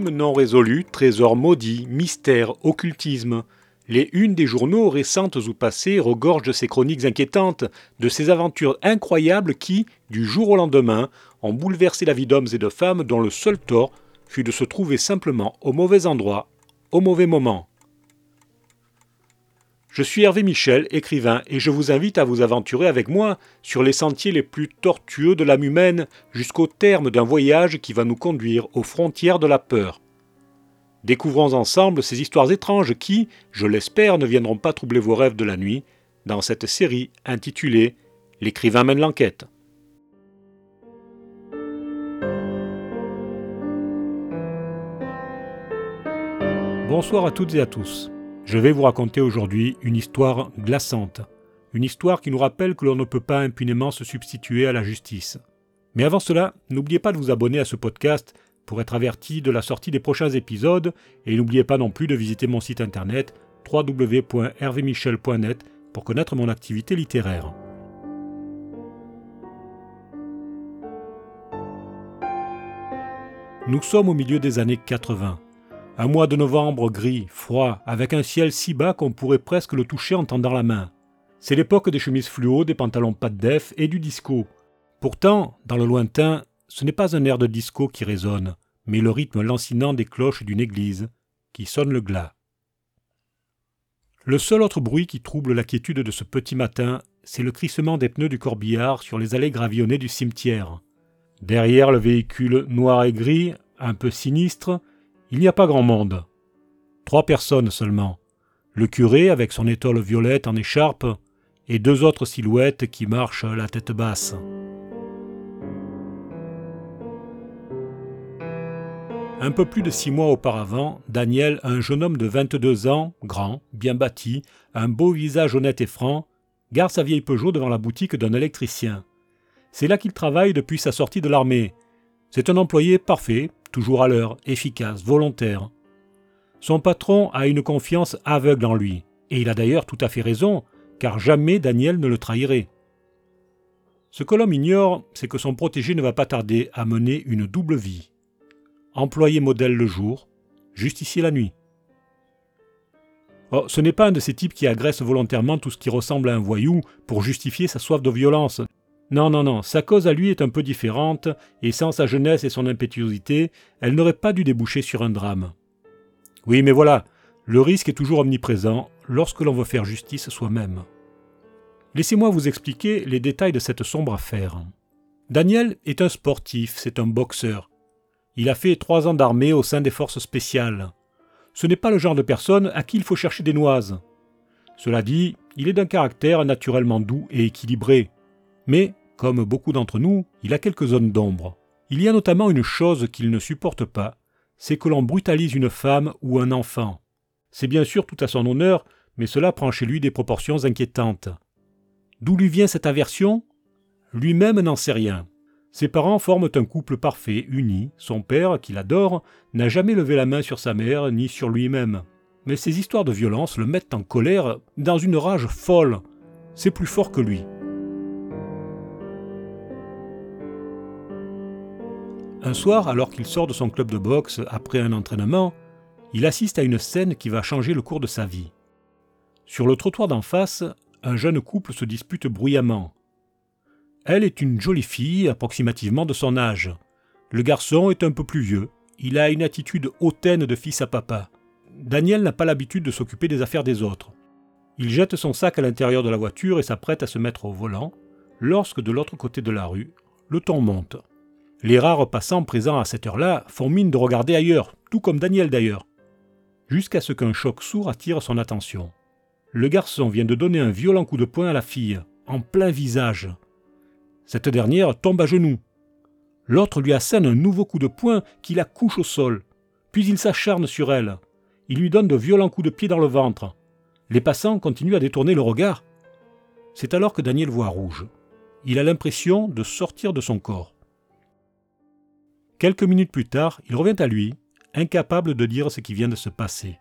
Non résolus, trésors maudits, mystères, occultisme. Les unes des journaux récentes ou passées regorgent de ces chroniques inquiétantes, de ces aventures incroyables qui, du jour au lendemain, ont bouleversé la vie d'hommes et de femmes dont le seul tort fut de se trouver simplement au mauvais endroit, au mauvais moment. Je suis Hervé Michel, écrivain, et je vous invite à vous aventurer avec moi sur les sentiers les plus tortueux de l'âme humaine jusqu'au terme d'un voyage qui va nous conduire aux frontières de la peur. Découvrons ensemble ces histoires étranges qui, je l'espère, ne viendront pas troubler vos rêves de la nuit dans cette série intitulée L'écrivain mène l'enquête. Bonsoir à toutes et à tous. Je vais vous raconter aujourd'hui une histoire glaçante, une histoire qui nous rappelle que l'on ne peut pas impunément se substituer à la justice. Mais avant cela, n'oubliez pas de vous abonner à ce podcast pour être averti de la sortie des prochains épisodes et n'oubliez pas non plus de visiter mon site internet www.hervemichel.net pour connaître mon activité littéraire. Nous sommes au milieu des années 80. Un mois de novembre gris, froid, avec un ciel si bas qu'on pourrait presque le toucher en tendant la main. C'est l'époque des chemises fluo, des pantalons pas de def et du disco. Pourtant, dans le lointain, ce n'est pas un air de disco qui résonne, mais le rythme lancinant des cloches d'une église qui sonne le glas. Le seul autre bruit qui trouble la quiétude de ce petit matin, c'est le crissement des pneus du corbillard sur les allées gravillonnées du cimetière. Derrière le véhicule noir et gris, un peu sinistre, il n'y a pas grand monde. Trois personnes seulement. Le curé avec son étole violette en écharpe et deux autres silhouettes qui marchent la tête basse. Un peu plus de six mois auparavant, Daniel, un jeune homme de 22 ans, grand, bien bâti, un beau visage honnête et franc, garde sa vieille Peugeot devant la boutique d'un électricien. C'est là qu'il travaille depuis sa sortie de l'armée. C'est un employé parfait, toujours à l'heure, efficace, volontaire. Son patron a une confiance aveugle en lui, et il a d'ailleurs tout à fait raison, car jamais Daniel ne le trahirait. Ce que l'homme ignore, c'est que son protégé ne va pas tarder à mener une double vie. Employé modèle le jour, justicier la nuit. Oh, ce n'est pas un de ces types qui agresse volontairement tout ce qui ressemble à un voyou pour justifier sa soif de violence. Non, non, non, sa cause à lui est un peu différente, et sans sa jeunesse et son impétuosité, elle n'aurait pas dû déboucher sur un drame. Oui, mais voilà, le risque est toujours omniprésent lorsque l'on veut faire justice soi-même. Laissez-moi vous expliquer les détails de cette sombre affaire. Daniel est un sportif, c'est un boxeur. Il a fait trois ans d'armée au sein des forces spéciales. Ce n'est pas le genre de personne à qui il faut chercher des noises. Cela dit, il est d'un caractère naturellement doux et équilibré. Mais, comme beaucoup d'entre nous, il a quelques zones d'ombre. Il y a notamment une chose qu'il ne supporte pas, c'est que l'on brutalise une femme ou un enfant. C'est bien sûr tout à son honneur, mais cela prend chez lui des proportions inquiétantes. D'où lui vient cette aversion? Lui-même n'en sait rien. Ses parents forment un couple parfait, uni. Son père, qu'il adore, n'a jamais levé la main sur sa mère ni sur lui-même. Mais ces histoires de violence le mettent en colère, dans une rage folle. C'est plus fort que lui. Un soir, alors qu'il sort de son club de boxe après un entraînement, il assiste à une scène qui va changer le cours de sa vie. Sur le trottoir d'en face, un jeune couple se dispute bruyamment. Elle est une jolie fille, approximativement de son âge. Le garçon est un peu plus vieux. Il a une attitude hautaine de fils à papa. Daniel n'a pas l'habitude de s'occuper des affaires des autres. Il jette son sac à l'intérieur de la voiture et s'apprête à se mettre au volant, lorsque de l'autre côté de la rue, le ton monte. Les rares passants présents à cette heure-là font mine de regarder ailleurs, tout comme Daniel d'ailleurs, jusqu'à ce qu'un choc sourd attire son attention. Le garçon vient de donner un violent coup de poing à la fille, en plein visage. Cette dernière tombe à genoux. L'autre lui assène un nouveau coup de poing qui la couche au sol. Puis il s'acharne sur elle. Il lui donne de violents coups de pied dans le ventre. Les passants continuent à détourner le regard. C'est alors que Daniel voit rouge. Il a l'impression de sortir de son corps. Quelques minutes plus tard, il revient à lui, incapable de dire ce qui vient de se passer.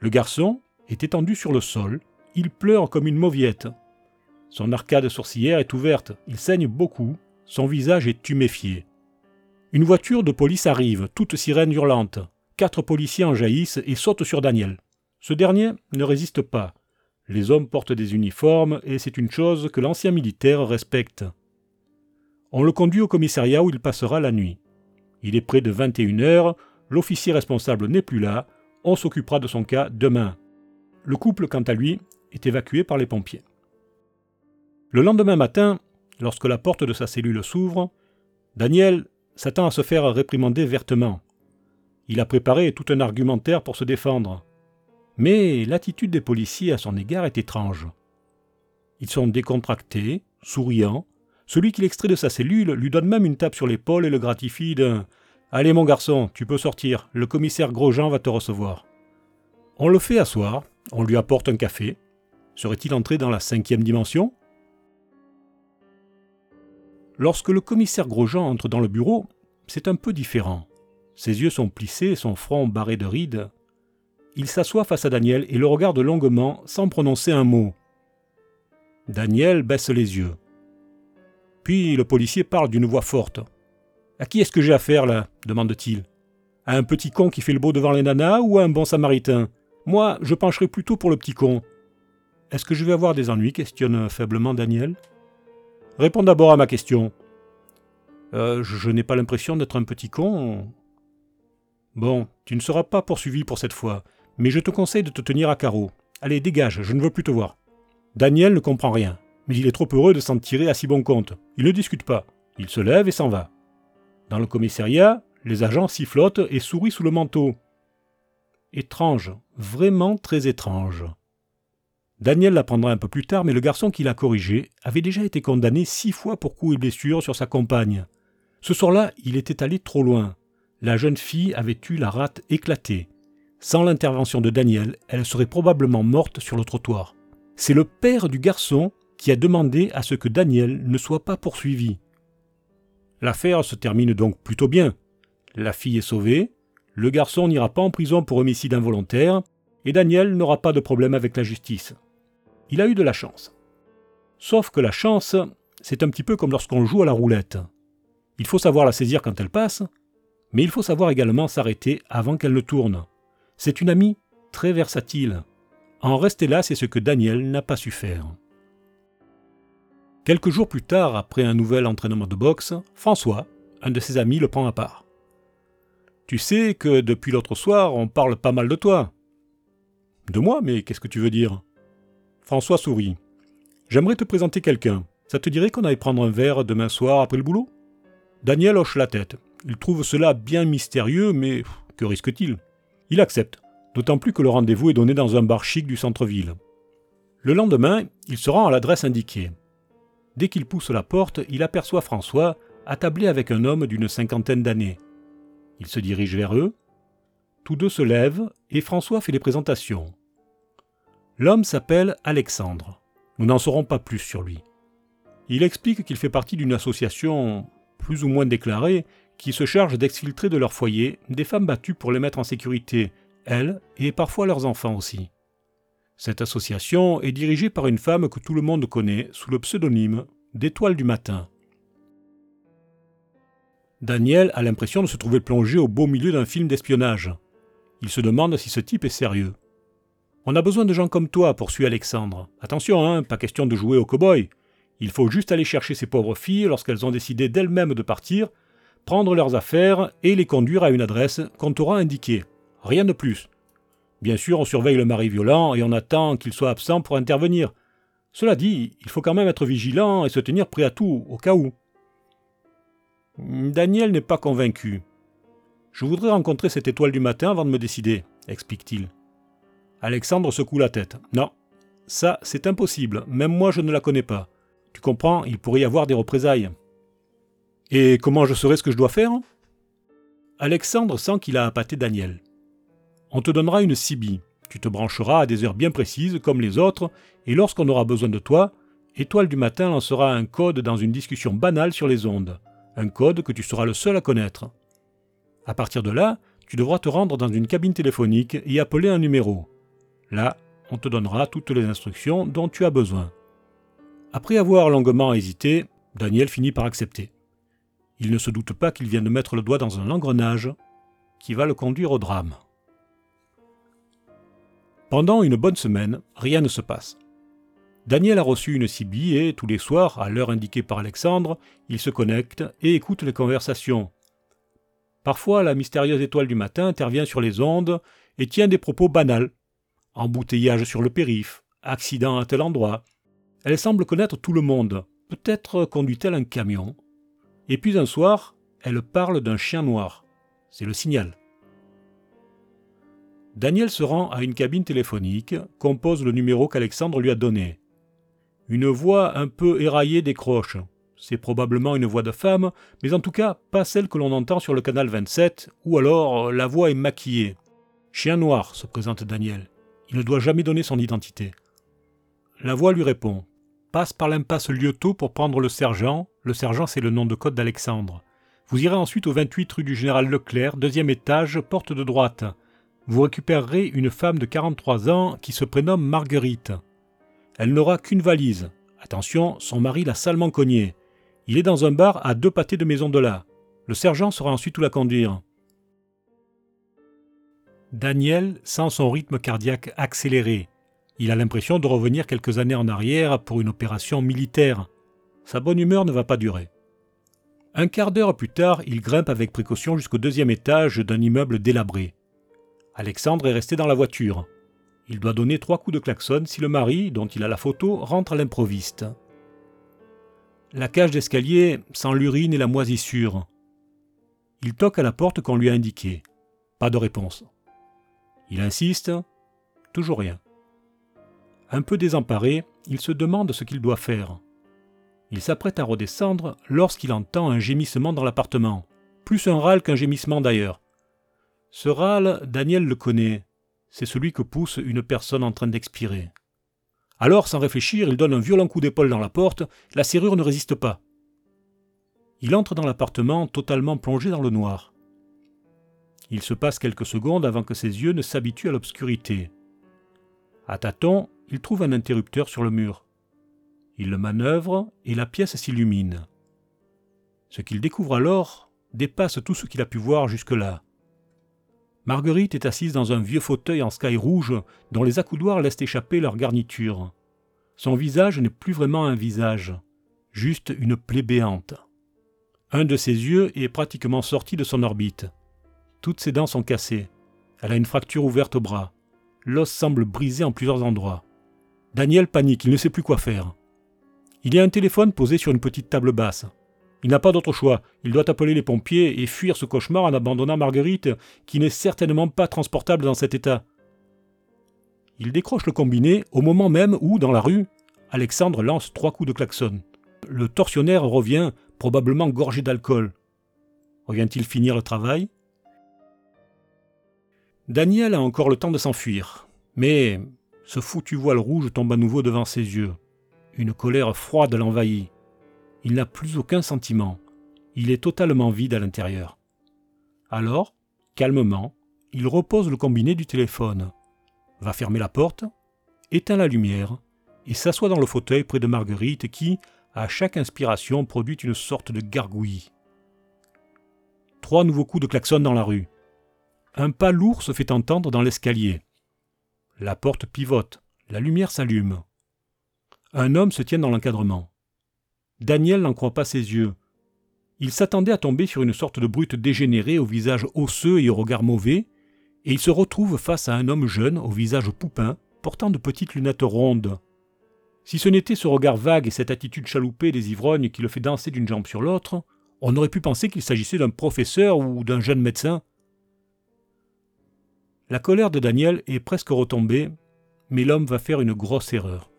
Le garçon est étendu sur le sol, il pleure comme une mauviette. Son arcade sourcilière est ouverte, il saigne beaucoup, son visage est tuméfié. Une voiture de police arrive, toute sirène hurlante. Quatre policiers en jaillissent et sautent sur Daniel. Ce dernier ne résiste pas. Les hommes portent des uniformes et c'est une chose que l'ancien militaire respecte. On le conduit au commissariat où il passera la nuit. Il est près de 21 heures, l'officier responsable n'est plus là, on s'occupera de son cas demain. Le couple, quant à lui, est évacué par les pompiers. Le lendemain matin, lorsque la porte de sa cellule s'ouvre, Daniel s'attend à se faire réprimander vertement. Il a préparé tout un argumentaire pour se défendre. Mais l'attitude des policiers à son égard est étrange. Ils sont décontractés, souriants. Celui qui l'extrait de sa cellule lui donne même une tape sur l'épaule et le gratifie d'un Allez mon garçon, tu peux sortir, le commissaire Grosjean va te recevoir. On le fait asseoir, on lui apporte un café. Serait-il entré dans la cinquième dimension? Lorsque le commissaire Grosjean entre dans le bureau, c'est un peu différent. Ses yeux sont plissés, son front barré de rides. Il s'assoit face à Daniel et le regarde longuement sans prononcer un mot. Daniel baisse les yeux. Puis le policier parle d'une voix forte. À qui est-ce que j'ai affaire là? demande-t-il. À un petit con qui fait le beau devant les nanas ou à un bon samaritain? Moi, je pencherai plutôt pour le petit con. Est-ce que je vais avoir des ennuis? questionne faiblement Daniel. Réponds d'abord à ma question. Euh, je, n'ai pas l'impression d'être un petit con. Bon, tu ne seras pas poursuivi pour cette fois, mais je te conseille de te tenir à carreau. Allez, dégage, je ne veux plus te voir. Daniel ne comprend rien, mais il est trop heureux de s'en tirer à si bon compte. Il ne discute pas. Il se lève et s'en va. Dans le commissariat, les agents sifflotent et sourient sous le manteau. Étrange, vraiment très étrange. Daniel l'apprendra un peu plus tard, mais le garçon qui l'a corrigé avait déjà été condamné six fois pour coups et blessures sur sa compagne. Ce soir-là, il était allé trop loin. La jeune fille avait eu la rate éclatée. Sans l'intervention de Daniel, elle serait probablement morte sur le trottoir. C'est le père du garçon qui a demandé à ce que Daniel ne soit pas poursuivi. L'affaire se termine donc plutôt bien. La fille est sauvée, le garçon n'ira pas en prison pour homicide involontaire, et Daniel n'aura pas de problème avec la justice il a eu de la chance. Sauf que la chance, c'est un petit peu comme lorsqu'on joue à la roulette. Il faut savoir la saisir quand elle passe, mais il faut savoir également s'arrêter avant qu'elle ne tourne. C'est une amie très versatile. En rester là, c'est ce que Daniel n'a pas su faire. Quelques jours plus tard, après un nouvel entraînement de boxe, François, un de ses amis, le prend à part. Tu sais que depuis l'autre soir, on parle pas mal de toi. De moi, mais qu'est-ce que tu veux dire? François sourit. J'aimerais te présenter quelqu'un. Ça te dirait qu'on aille prendre un verre demain soir après le boulot? Daniel hoche la tête. Il trouve cela bien mystérieux, mais que risque-t-il? Il accepte, d'autant plus que le rendez-vous est donné dans un bar chic du centre-ville. Le lendemain, il se rend à l'adresse indiquée. Dès qu'il pousse la porte, il aperçoit François attablé avec un homme d'une cinquantaine d'années. Il se dirige vers eux. Tous deux se lèvent et François fait les présentations. L'homme s'appelle Alexandre. Nous n'en saurons pas plus sur lui. Il explique qu'il fait partie d'une association plus ou moins déclarée qui se charge d'exfiltrer de leur foyer des femmes battues pour les mettre en sécurité, elles et parfois leurs enfants aussi. Cette association est dirigée par une femme que tout le monde connaît sous le pseudonyme d'Étoile du matin. Daniel a l'impression de se trouver plongé au beau milieu d'un film d'espionnage. Il se demande si ce type est sérieux. On a besoin de gens comme toi, poursuit Alexandre. Attention, hein, pas question de jouer au cow-boy. Il faut juste aller chercher ces pauvres filles lorsqu'elles ont décidé d'elles-mêmes de partir, prendre leurs affaires et les conduire à une adresse qu'on t'aura indiquée. Rien de plus. Bien sûr, on surveille le mari violent et on attend qu'il soit absent pour intervenir. Cela dit, il faut quand même être vigilant et se tenir prêt à tout, au cas où. Daniel n'est pas convaincu. Je voudrais rencontrer cette étoile du matin avant de me décider, explique-t-il. Alexandre secoue la tête. Non, ça c'est impossible, même moi je ne la connais pas. Tu comprends, il pourrait y avoir des représailles. Et comment je saurai ce que je dois faire? Alexandre sent qu'il a appâté Daniel. On te donnera une CB. Tu te brancheras à des heures bien précises, comme les autres, et lorsqu'on aura besoin de toi, Étoile du matin lancera un code dans une discussion banale sur les ondes. Un code que tu seras le seul à connaître. À partir de là, tu devras te rendre dans une cabine téléphonique et appeler un numéro. Là, on te donnera toutes les instructions dont tu as besoin. Après avoir longuement hésité, Daniel finit par accepter. Il ne se doute pas qu'il vient de mettre le doigt dans un engrenage qui va le conduire au drame. Pendant une bonne semaine, rien ne se passe. Daniel a reçu une CB et tous les soirs, à l'heure indiquée par Alexandre, il se connecte et écoute les conversations. Parfois, la mystérieuse étoile du matin intervient sur les ondes et tient des propos banals. Embouteillage sur le périph', accident à tel endroit. Elle semble connaître tout le monde. Peut-être conduit-elle un camion. Et puis un soir, elle parle d'un chien noir. C'est le signal. Daniel se rend à une cabine téléphonique, compose le numéro qu'Alexandre lui a donné. Une voix un peu éraillée décroche. C'est probablement une voix de femme, mais en tout cas pas celle que l'on entend sur le canal 27, ou alors la voix est maquillée. Chien noir, se présente Daniel. Il ne doit jamais donner son identité. La voix lui répond. Passe par l'impasse Lieuteau pour prendre le sergent. Le sergent, c'est le nom de code d'Alexandre. Vous irez ensuite au 28 rue du Général Leclerc, deuxième étage, porte de droite vous récupérerez une femme de 43 ans qui se prénomme Marguerite. Elle n'aura qu'une valise. Attention, son mari l'a salement cogné. Il est dans un bar à deux pâtés de maison de là. Le sergent sera ensuite où la conduire. Daniel sent son rythme cardiaque accéléré. Il a l'impression de revenir quelques années en arrière pour une opération militaire. Sa bonne humeur ne va pas durer. Un quart d'heure plus tard, il grimpe avec précaution jusqu'au deuxième étage d'un immeuble délabré. Alexandre est resté dans la voiture. Il doit donner trois coups de klaxon si le mari, dont il a la photo, rentre à l'improviste. La cage d'escalier sent l'urine et la moisissure. Il toque à la porte qu'on lui a indiquée. Pas de réponse. Il insiste. Toujours rien. Un peu désemparé, il se demande ce qu'il doit faire. Il s'apprête à redescendre lorsqu'il entend un gémissement dans l'appartement. Plus un râle qu'un gémissement d'ailleurs. Ce râle, Daniel le connaît. C'est celui que pousse une personne en train d'expirer. Alors, sans réfléchir, il donne un violent coup d'épaule dans la porte. La serrure ne résiste pas. Il entre dans l'appartement totalement plongé dans le noir. Il se passe quelques secondes avant que ses yeux ne s'habituent à l'obscurité. À tâtons, il trouve un interrupteur sur le mur. Il le manœuvre et la pièce s'illumine. Ce qu'il découvre alors dépasse tout ce qu'il a pu voir jusque-là. Marguerite est assise dans un vieux fauteuil en sky rouge dont les accoudoirs laissent échapper leur garniture. Son visage n'est plus vraiment un visage, juste une plaie béante. Un de ses yeux est pratiquement sorti de son orbite. Toutes ses dents sont cassées. Elle a une fracture ouverte au bras. L'os semble brisé en plusieurs endroits. Daniel panique, il ne sait plus quoi faire. Il y a un téléphone posé sur une petite table basse. Il n'a pas d'autre choix. Il doit appeler les pompiers et fuir ce cauchemar en abandonnant Marguerite, qui n'est certainement pas transportable dans cet état. Il décroche le combiné au moment même où, dans la rue, Alexandre lance trois coups de klaxon. Le tortionnaire revient, probablement gorgé d'alcool. Revient-il finir le travail? Daniel a encore le temps de s'enfuir. Mais ce foutu voile rouge tombe à nouveau devant ses yeux. Une colère froide l'envahit. Il n'a plus aucun sentiment. Il est totalement vide à l'intérieur. Alors, calmement, il repose le combiné du téléphone, va fermer la porte, éteint la lumière et s'assoit dans le fauteuil près de Marguerite qui, à chaque inspiration, produit une sorte de gargouillis. Trois nouveaux coups de klaxon dans la rue. Un pas lourd se fait entendre dans l'escalier. La porte pivote, la lumière s'allume. Un homme se tient dans l'encadrement. Daniel n'en croit pas ses yeux. Il s'attendait à tomber sur une sorte de brute dégénérée au visage osseux et au regard mauvais, et il se retrouve face à un homme jeune au visage poupin, portant de petites lunettes rondes. Si ce n'était ce regard vague et cette attitude chaloupée des ivrognes qui le fait danser d'une jambe sur l'autre, on aurait pu penser qu'il s'agissait d'un professeur ou d'un jeune médecin. La colère de Daniel est presque retombée, mais l'homme va faire une grosse erreur.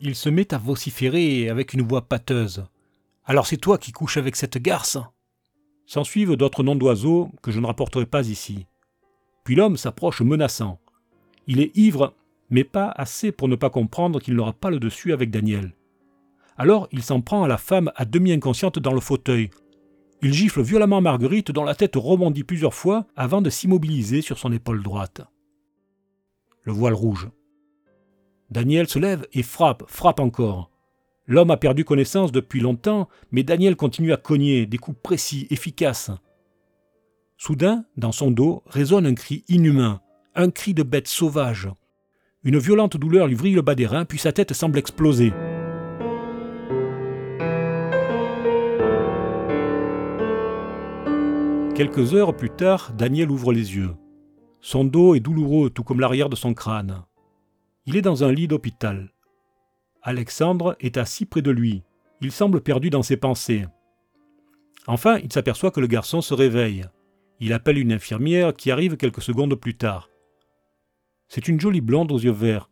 Il se met à vociférer avec une voix pâteuse. Alors c'est toi qui couches avec cette garce? S'ensuivent d'autres noms d'oiseaux que je ne rapporterai pas ici. Puis l'homme s'approche menaçant. Il est ivre, mais pas assez pour ne pas comprendre qu'il n'aura pas le dessus avec Daniel. Alors il s'en prend à la femme à demi inconsciente dans le fauteuil. Il gifle violemment Marguerite dont la tête rebondit plusieurs fois avant de s'immobiliser sur son épaule droite. Le voile rouge. Daniel se lève et frappe, frappe encore. L'homme a perdu connaissance depuis longtemps, mais Daniel continue à cogner, des coups précis, efficaces. Soudain, dans son dos, résonne un cri inhumain, un cri de bête sauvage. Une violente douleur lui vrille le bas des reins, puis sa tête semble exploser. Quelques heures plus tard, Daniel ouvre les yeux. Son dos est douloureux, tout comme l'arrière de son crâne. Il est dans un lit d'hôpital. Alexandre est assis près de lui. Il semble perdu dans ses pensées. Enfin, il s'aperçoit que le garçon se réveille. Il appelle une infirmière qui arrive quelques secondes plus tard. C'est une jolie blonde aux yeux verts.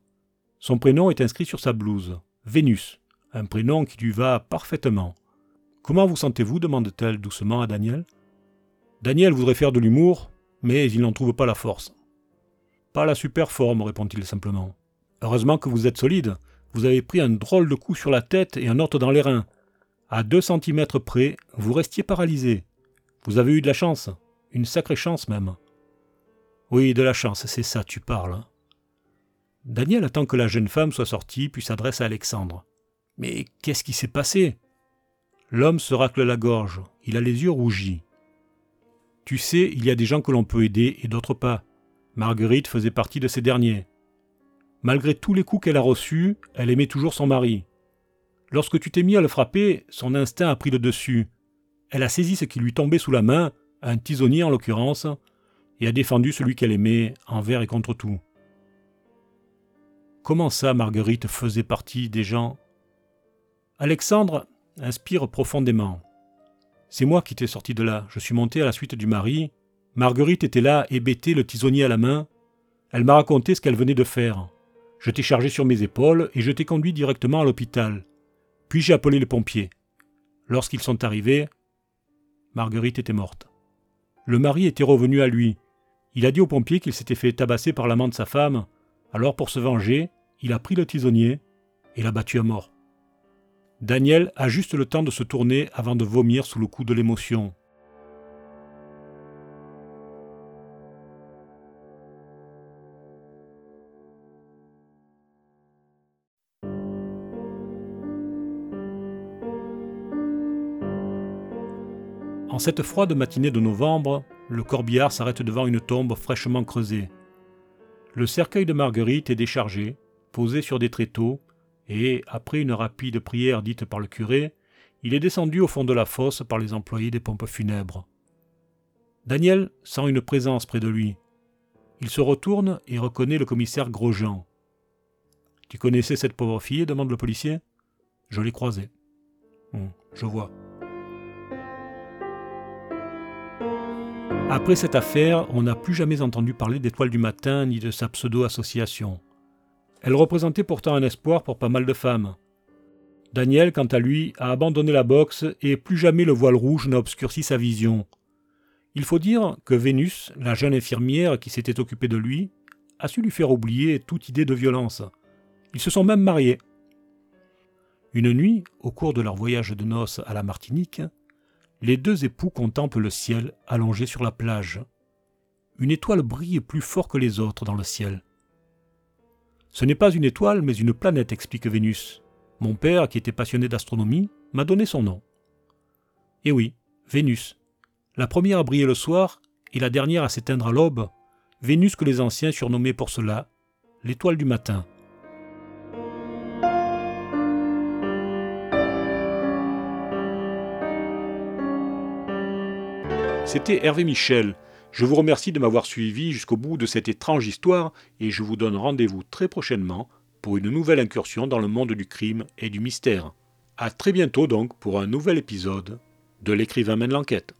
Son prénom est inscrit sur sa blouse. Vénus. Un prénom qui lui va parfaitement. Comment vous sentez-vous demande-t-elle doucement à Daniel. Daniel voudrait faire de l'humour, mais il n'en trouve pas la force. Pas la super forme, répond-il simplement. Heureusement que vous êtes solide. Vous avez pris un drôle de coup sur la tête et un autre dans les reins. À deux centimètres près, vous restiez paralysé. Vous avez eu de la chance. Une sacrée chance même. Oui, de la chance, c'est ça, tu parles. Daniel attend que la jeune femme soit sortie, puis s'adresse à Alexandre. Mais qu'est-ce qui s'est passé? L'homme se racle la gorge, il a les yeux rougis. Tu sais, il y a des gens que l'on peut aider et d'autres pas. Marguerite faisait partie de ces derniers. Malgré tous les coups qu'elle a reçus, elle aimait toujours son mari. Lorsque tu t'es mis à le frapper, son instinct a pris le dessus. Elle a saisi ce qui lui tombait sous la main, un tisonnier en l'occurrence, et a défendu celui qu'elle aimait envers et contre tout. Comment ça, Marguerite faisait partie des gens? Alexandre inspire profondément. C'est moi qui t'ai sorti de là. Je suis monté à la suite du mari. Marguerite était là, hébétée, le tisonnier à la main. Elle m'a raconté ce qu'elle venait de faire. Je t'ai chargé sur mes épaules et je t'ai conduit directement à l'hôpital. Puis j'ai appelé les pompiers. Lorsqu'ils sont arrivés, Marguerite était morte. Le mari était revenu à lui. Il a dit aux pompiers qu'il s'était fait tabasser par l'amant de sa femme. Alors pour se venger, il a pris le tisonnier et l'a battu à mort. Daniel a juste le temps de se tourner avant de vomir sous le coup de l'émotion. En cette froide matinée de novembre, le corbillard s'arrête devant une tombe fraîchement creusée. Le cercueil de Marguerite est déchargé, posé sur des tréteaux, et, après une rapide prière dite par le curé, il est descendu au fond de la fosse par les employés des pompes funèbres. Daniel sent une présence près de lui. Il se retourne et reconnaît le commissaire Grosjean. Tu connaissais cette pauvre fille demande le policier. Je l'ai croisée. Hum, je vois. Après cette affaire, on n'a plus jamais entendu parler d'Étoile du Matin ni de sa pseudo-association. Elle représentait pourtant un espoir pour pas mal de femmes. Daniel, quant à lui, a abandonné la boxe et plus jamais le voile rouge n'a obscurci sa vision. Il faut dire que Vénus, la jeune infirmière qui s'était occupée de lui, a su lui faire oublier toute idée de violence. Ils se sont même mariés. Une nuit, au cours de leur voyage de noces à la Martinique, les deux époux contemplent le ciel allongé sur la plage. Une étoile brille plus fort que les autres dans le ciel. Ce n'est pas une étoile, mais une planète, explique Vénus. Mon père, qui était passionné d'astronomie, m'a donné son nom. Eh oui, Vénus. La première à briller le soir et la dernière à s'éteindre à l'aube. Vénus que les anciens surnommaient pour cela l'étoile du matin. C'était Hervé Michel. Je vous remercie de m'avoir suivi jusqu'au bout de cette étrange histoire et je vous donne rendez-vous très prochainement pour une nouvelle incursion dans le monde du crime et du mystère. A très bientôt donc pour un nouvel épisode de L'écrivain mène l'enquête.